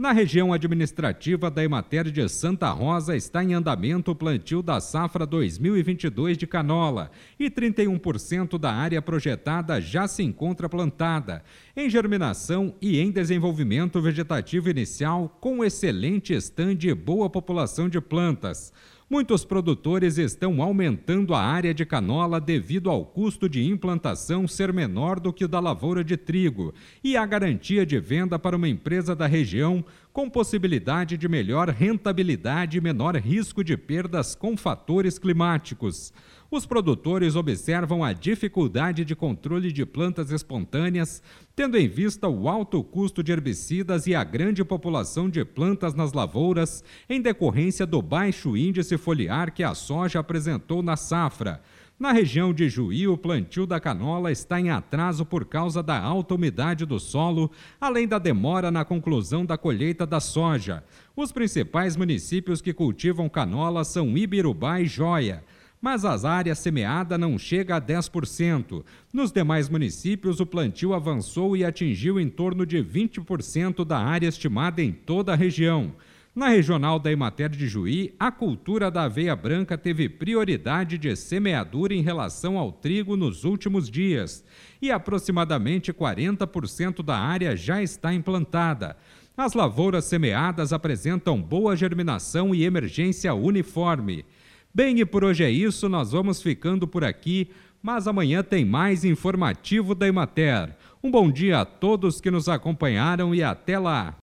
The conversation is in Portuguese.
Na região administrativa da Emater de Santa Rosa está em andamento o plantio da safra 2022 de canola e 31% da área projetada já se encontra plantada, em germinação e em desenvolvimento vegetativo inicial com excelente estande e boa população de plantas. Muitos produtores estão aumentando a área de canola devido ao custo de implantação ser menor do que o da lavoura de trigo e a garantia de venda para uma empresa da região com possibilidade de melhor rentabilidade e menor risco de perdas com fatores climáticos. Os produtores observam a dificuldade de controle de plantas espontâneas, tendo em vista o alto custo de herbicidas e a grande população de plantas nas lavouras, em decorrência do baixo índice foliar que a soja apresentou na safra. Na região de Juí, o plantio da canola está em atraso por causa da alta umidade do solo, além da demora na conclusão da colheita da soja. Os principais municípios que cultivam canola são Ibirubá e Joia mas as áreas semeadas não chega a 10%. Nos demais municípios, o plantio avançou e atingiu em torno de 20% da área estimada em toda a região. Na regional da Emater de Juí, a cultura da aveia branca teve prioridade de semeadura em relação ao trigo nos últimos dias, e aproximadamente 40% da área já está implantada. As lavouras semeadas apresentam boa germinação e emergência uniforme. Bem, e por hoje é isso, nós vamos ficando por aqui, mas amanhã tem mais informativo da Emater. Um bom dia a todos que nos acompanharam e até lá!